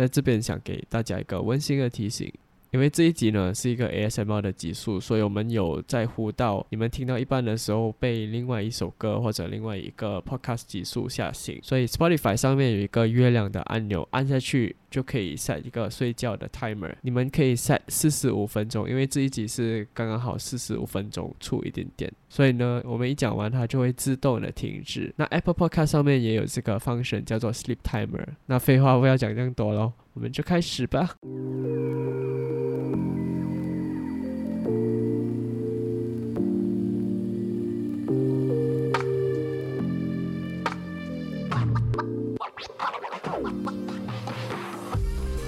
在这边想给大家一个温馨的提醒。因为这一集呢是一个 ASMR 的集数，所以我们有在乎到你们听到一半的时候被另外一首歌或者另外一个 podcast 集数吓醒。所以 Spotify 上面有一个月亮的按钮，按下去就可以 set 一个睡觉的 timer。你们可以 set 四十五分钟，因为这一集是刚刚好四十五分钟出一点点，所以呢，我们一讲完它就会自动的停止。那 Apple Podcast 上面也有这个 function 叫做 sleep timer。那废话不要讲这么多喽，我们就开始吧。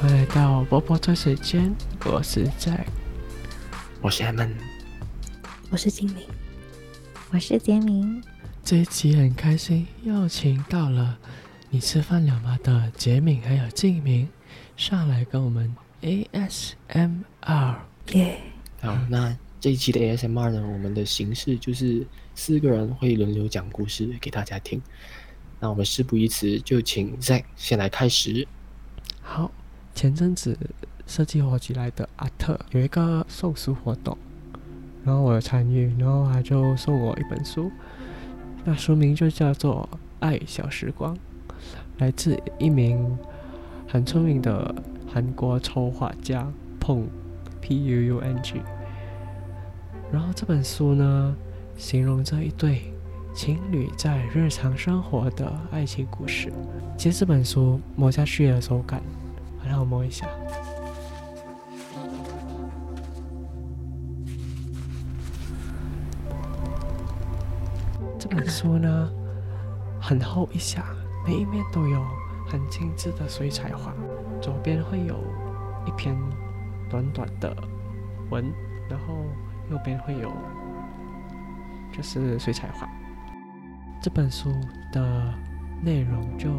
欢迎来到波波茶水间，我是在，我是 M，我是精灵，我是杰明。这一集很开心，又请到了你吃饭了吗的杰敏还有静明上来跟我们 ASMR 耶。好，那这一期的 ASMR 呢，我们的形式就是四个人会轮流讲故事给大家听。那我们事不宜迟，就请 Zack 先来开始。好。前阵子设计火起来的阿特有一个送书活动，然后我有参与，然后他就送我一本书，那书名就叫做《爱小时光》，来自一名很聪明的韩国抽画家碰 P U U N G。然后这本书呢，形容这一对情侣在日常生活的爱情故事。其实这本书摸下去的手感。让我摸一下。这本书呢，很厚一下，每一面都有很精致的水彩画。左边会有一篇短短的文，然后右边会有就是水彩画。这本书的内容就。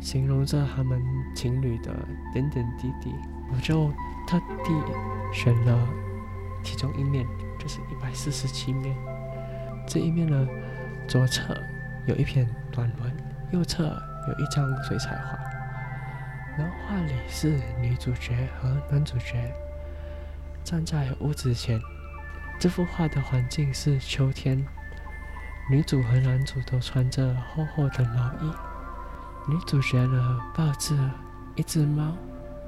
形容着他们情侣的点点滴滴，我就特地选了其中一面，就是一百四十七面。这一面呢，左侧有一篇短文，右侧有一张水彩画。然后画里是女主角和男主角站在屋子前，这幅画的环境是秋天，女主和男主都穿着厚厚的毛衣。女主角呢抱着一只猫，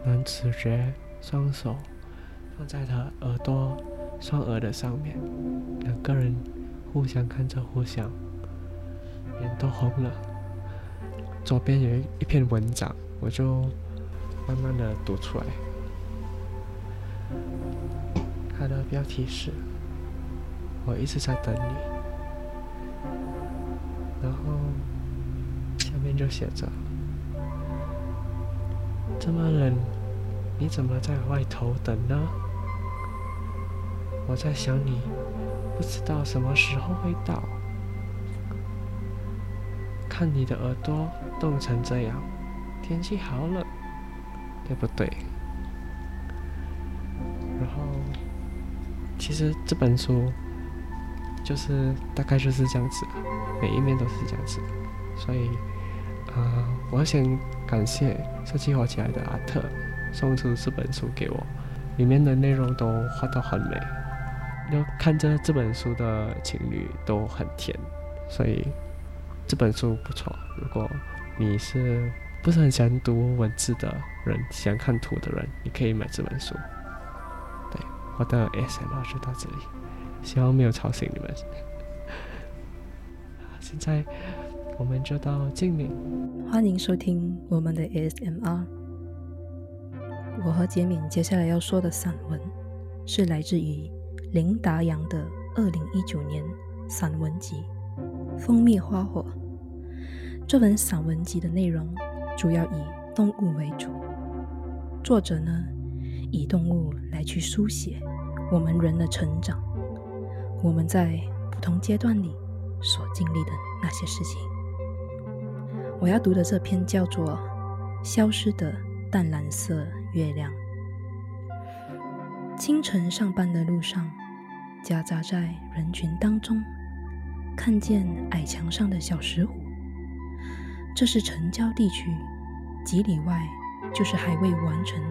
男主角双手放在她耳朵双耳的上面，两个人互相看着互相，脸都红了。左边有一篇文章，我就慢慢的读出来。它的标题是“我一直在等你”，然后下。面就写着：“这么冷，你怎么在外头等呢？我在想你，不知道什么时候会到。看你的耳朵冻成这样，天气好冷，对不对？然后，其实这本书就是大概就是这样子，每一面都是这样子，所以。”啊，我要先感谢设计画起来的阿特送出这本书给我，里面的内容都画得很美，就看着这本书的情侣都很甜，所以这本书不错。如果你是不是很喜欢读文字的人，喜欢看图的人，你可以买这本书。对，我的 S M R 就到这里，希望没有吵醒你们。现在。我们就到静敏，欢迎收听我们的 S M R。我和杰敏接下来要说的散文，是来自于林达阳的二零一九年散文集《蜂蜜花火》。这本散文集的内容主要以动物为主，作者呢以动物来去书写我们人的成长，我们在不同阶段里所经历的那些事情。我要读的这篇叫做《消失的淡蓝色月亮》。清晨上班的路上，夹杂在人群当中，看见矮墙上的小石虎。这是城郊地区几里外就是还未完成、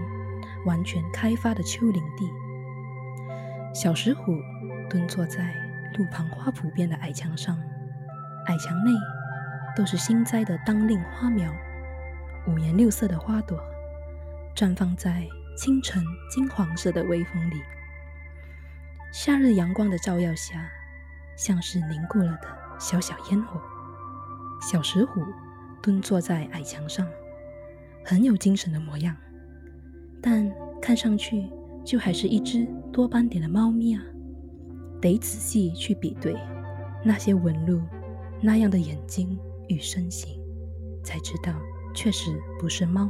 完全开发的丘陵地。小石虎蹲坐在路旁花圃边的矮墙上，矮墙内都是新栽的当令花苗，五颜六色的花朵绽放在清晨金黄色的微风里。夏日阳光的照耀下，像是凝固了的小小烟火。小石虎蹲坐在矮墙上，很有精神的模样，但看上去就还是一只多斑点的猫咪啊！得仔细去比对那些纹路、那样的眼睛与身形，才知道确实不是猫，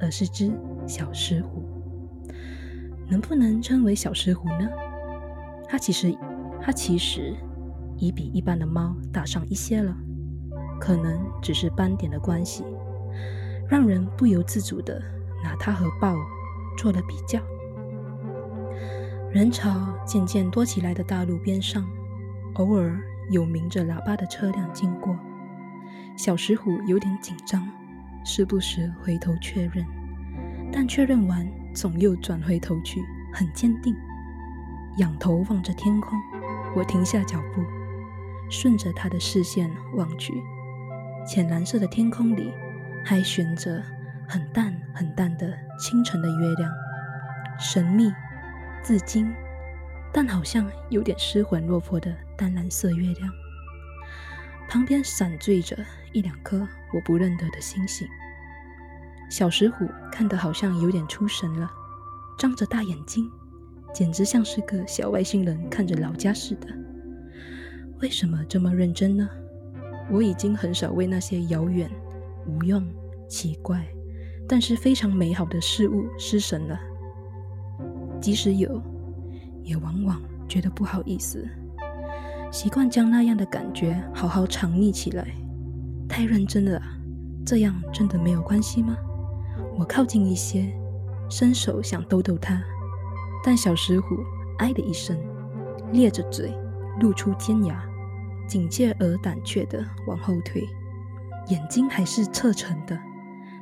而是只小石虎。能不能称为小石虎呢？它其实，它其实已比一般的猫大上一些了。可能只是斑点的关系，让人不由自主的拿它和豹做了比较。人潮渐渐多起来的大路边上，偶尔有鸣着喇叭的车辆经过。小石虎有点紧张，时不时回头确认，但确认完总又转回头去，很坚定，仰头望着天空。我停下脚步，顺着他的视线望去。浅蓝色的天空里，还悬着很淡很淡的清晨的月亮，神秘、自矜，但好像有点失魂落魄的淡蓝色月亮。旁边闪缀着一两颗我不认得的星星。小石虎看得好像有点出神了，张着大眼睛，简直像是个小外星人看着老家似的。为什么这么认真呢？我已经很少为那些遥远、无用、奇怪，但是非常美好的事物失神了。即使有，也往往觉得不好意思，习惯将那样的感觉好好藏匿起来。太认真了，这样真的没有关系吗？我靠近一些，伸手想逗逗它，但小石虎“哎”的一声，咧着嘴，露出尖牙。警戒而胆怯的往后退，眼睛还是侧沉的，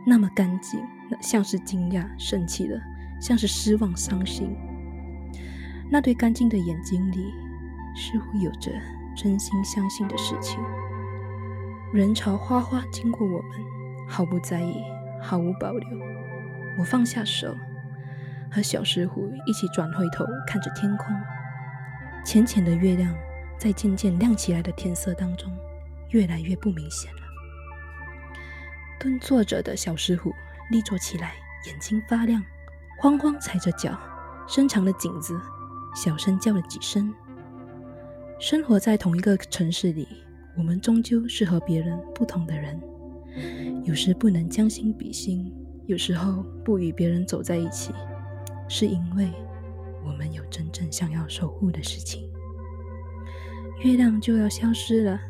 那么干净，像是惊讶、生气的，像是失望、伤心。那对干净的眼睛里，似乎有着真心相信的事情。人潮哗哗经过我们，毫不在意，毫无保留。我放下手，和小石虎一起转回头看着天空，浅浅的月亮。在渐渐亮起来的天色当中，越来越不明显了。蹲坐着的小石虎立坐起来，眼睛发亮，慌慌踩着脚，伸长了颈子，小声叫了几声。生活在同一个城市里，我们终究是和别人不同的人，有时不能将心比心，有时候不与别人走在一起，是因为我们有真正想要守护的事情。月亮就要消失了，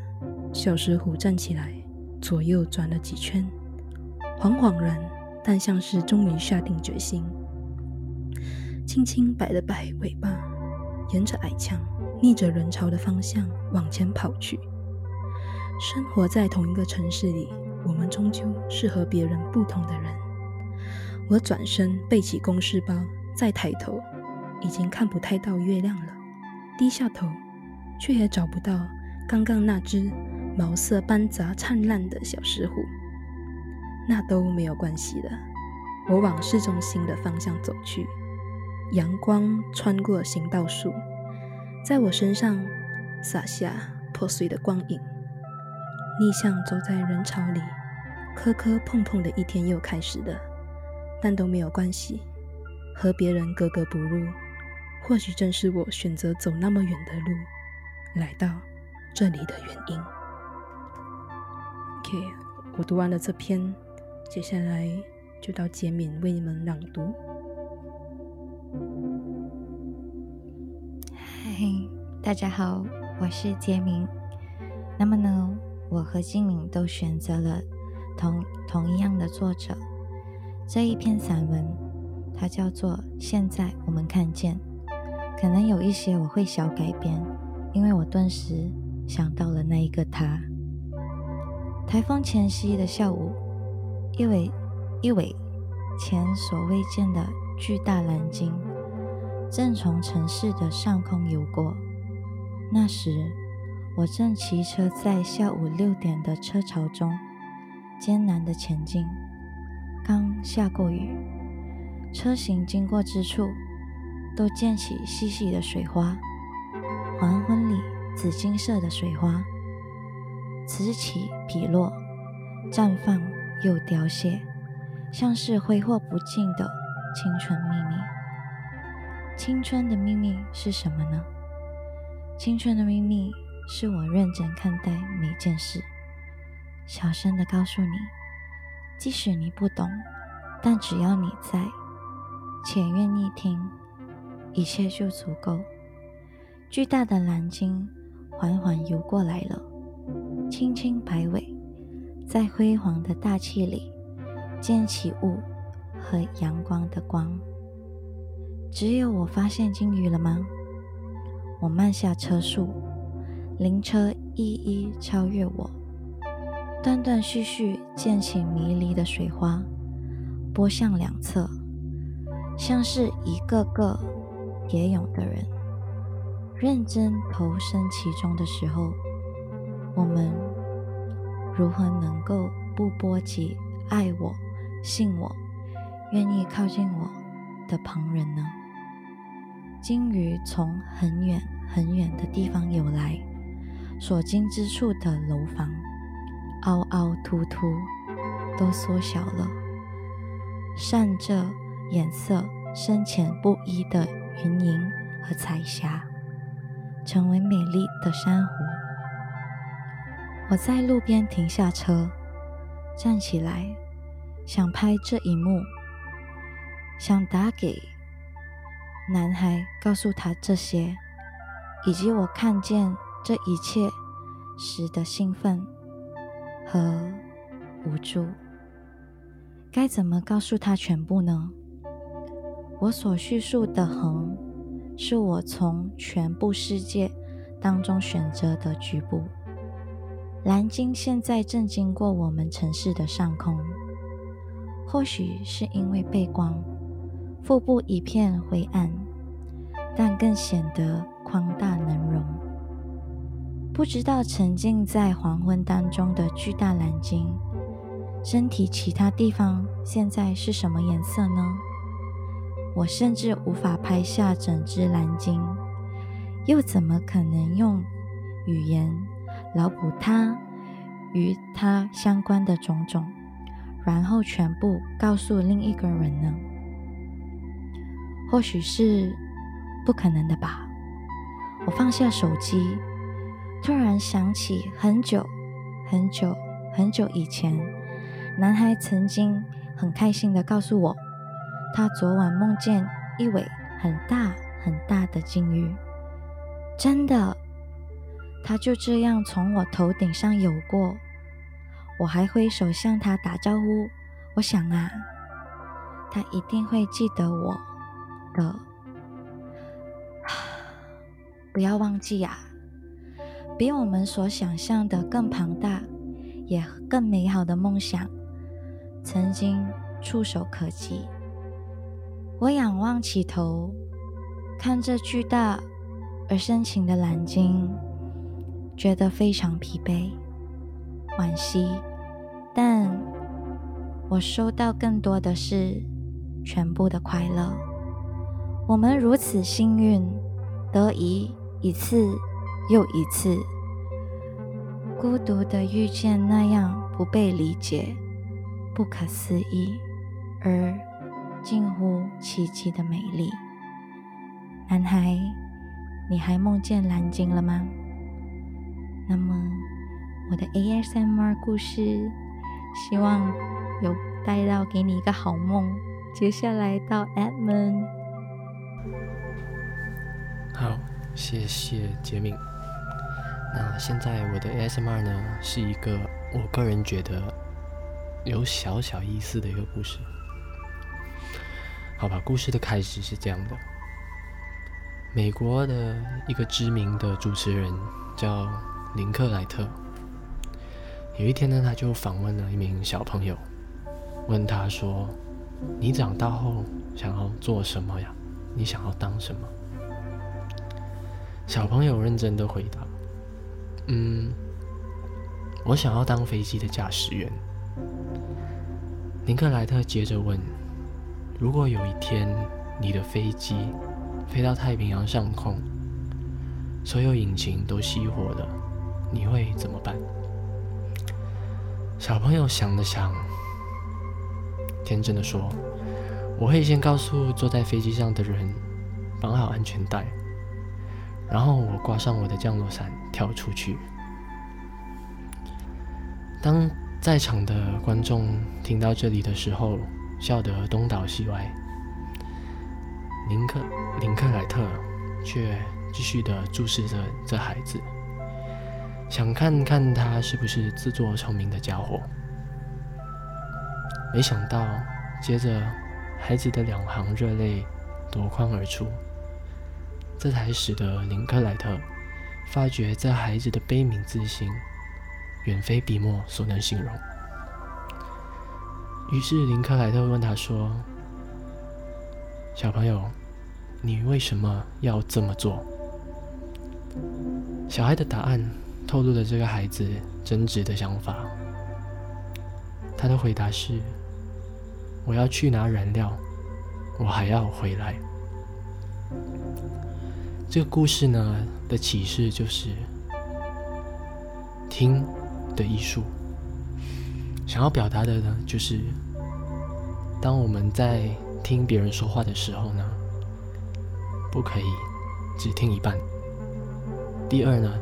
小石虎站起来，左右转了几圈，恍恍然，但像是终于下定决心，轻轻摆了摆尾巴，沿着矮墙，逆着人潮的方向往前跑去。生活在同一个城市里，我们终究是和别人不同的人。我转身背起公事包，再抬头，已经看不太到月亮了，低下头。却也找不到刚刚那只毛色斑杂灿烂的小石虎，那都没有关系的。我往市中心的方向走去，阳光穿过行道树，在我身上洒下破碎的光影。逆向走在人潮里，磕磕碰碰的一天又开始了，但都没有关系。和别人格格不入，或许正是我选择走那么远的路。来到这里的原因。OK，我读完了这篇，接下来就到杰敏为你们朗读。嗨，大家好，我是杰明。那么呢，我和金敏都选择了同同一样的作者。这一篇散文，它叫做《现在我们看见》，可能有一些我会小改编。因为我顿时想到了那一个他。台风前夕的下午，一尾一尾前所未见的巨大蓝鲸正从城市的上空游过。那时，我正骑车在下午六点的车潮中艰难的前进。刚下过雨，车行经过之处都溅起细细的水花。黄昏里，紫金色的水花此起彼落，绽放又凋谢，像是挥霍不尽的青春秘密。青春的秘密是什么呢？青春的秘密是我认真看待每件事，小声的告诉你，即使你不懂，但只要你在，且愿意听，一切就足够。巨大的蓝鲸缓缓游过来了，轻轻摆尾，在辉煌的大气里溅起雾和阳光的光。只有我发现鲸鱼了吗？我慢下车速，灵车一一超越我，断断续续溅起迷离的水花，波向两侧，像是一个个蝶泳的人，认真投身其中的时候，我们如何能够不波及爱我、信我、愿意靠近我的旁人呢？鲸鱼从很远很远的地方游来，所经之处的楼房凹凹凸凸都缩小了，闪着颜色深浅不一的云影和彩霞，成为美丽的珊瑚。我在路边停下车，站起来，想拍这一幕，想打给。男孩告诉他这些，以及我看见这一切时的兴奋和无助。该怎么告诉他全部呢？我所叙述的横，是我从全部世界当中选择的局部。蓝鲸现在正经过我们城市的上空，或许是因为背光。腹部一片灰暗，但更显得宽大能容。不知道沉浸在黄昏当中的巨大蓝鲸，身体其他地方现在是什么颜色呢？我甚至无法拍下整只蓝鲸，又怎么可能用语言脑补它与它相关的种种，然后全部告诉另一个人呢？或许是不可能的吧。我放下手机，突然想起很久很久很久以前，男孩曾经很开心的告诉我，他昨晚梦见一尾很大很大的鲸鱼。真的，他就这样从我头顶上游过，我还挥手向他打招呼。我想啊，他一定会记得我。的，不要忘记呀！比我们所想象的更庞大，也更美好的梦想，曾经触手可及。我仰望起头，看着巨大而深情的蓝鲸，觉得非常疲惫、惋惜，但我收到更多的是全部的快乐。我们如此幸运，得以一次又一次孤独的遇见那样不被理解、不可思议而近乎奇迹的美丽。男孩，你还梦见蓝鲸了吗？那么，我的 ASMR 故事希望有带到给你一个好梦。接下来到 Edmund。好，谢谢杰敏。那现在我的 ASMR 呢，是一个我个人觉得有小小意思的一个故事。好吧，故事的开始是这样的：美国的一个知名的主持人叫林克莱特，有一天呢，他就访问了一名小朋友，问他说：“你长大后想要做什么呀？你想要当什么？”小朋友认真的回答：“嗯，我想要当飞机的驾驶员。”林克莱特接着问：“如果有一天你的飞机飞到太平洋上空，所有引擎都熄火了，你会怎么办？”小朋友想了想，天真的说：“我会先告诉坐在飞机上的人，绑好安全带。”然后我挂上我的降落伞，跳出去。当在场的观众听到这里的时候，笑得东倒西歪。林克林克莱特却继续的注视着这孩子，想看看他是不是自作聪明的家伙。没想到，接着孩子的两行热泪夺眶而出。这才使得林克莱特发觉这孩子的悲悯之心远非笔墨所能形容。于是林克莱特问他说：“小朋友，你为什么要这么做？”小孩的答案透露了这个孩子真挚的想法。他的回答是：“我要去拿燃料，我还要回来。”这个故事呢的启示就是听的艺术。想要表达的呢，就是当我们在听别人说话的时候呢，不可以只听一半。第二呢，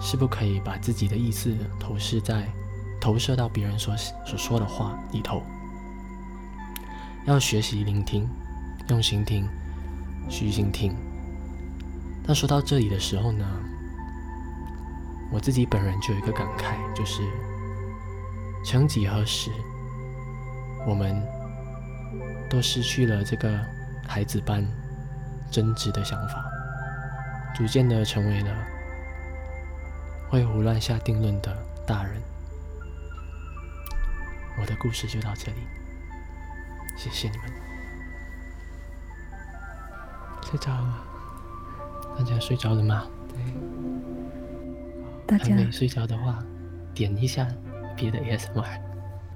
是不可以把自己的意思投射在投射到别人所所说的话里头。要学习聆听，用心听，虚心听。但说到这里的时候呢，我自己本人就有一个感慨，就是曾几何时，我们都失去了这个孩子般真挚的想法，逐渐的成为了会胡乱下定论的大人。我的故事就到这里，谢谢你们。睡着了。大家睡着了吗？大家没睡着的话，点一下别的 ASMR。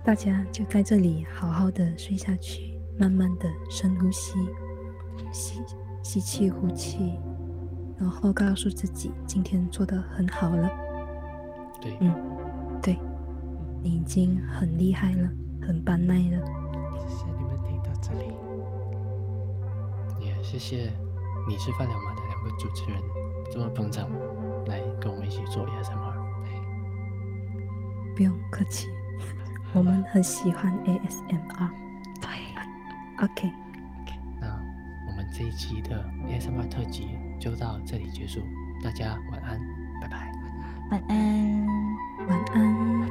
大家就在这里好好的睡下去，慢慢的深呼吸，吸吸气呼气，然后告诉自己今天做的很好了。对，嗯，对，你已经很厉害了，很棒耐了。谢谢你们听到这里，也谢谢你吃饭了吗？主持人这么捧场，来跟我们一起做 ASMR。不用客气，我们很喜欢 ASMR。对，OK。那我们这一期的 ASMR 特辑就到这里结束，大家晚安，拜拜。晚安，晚安，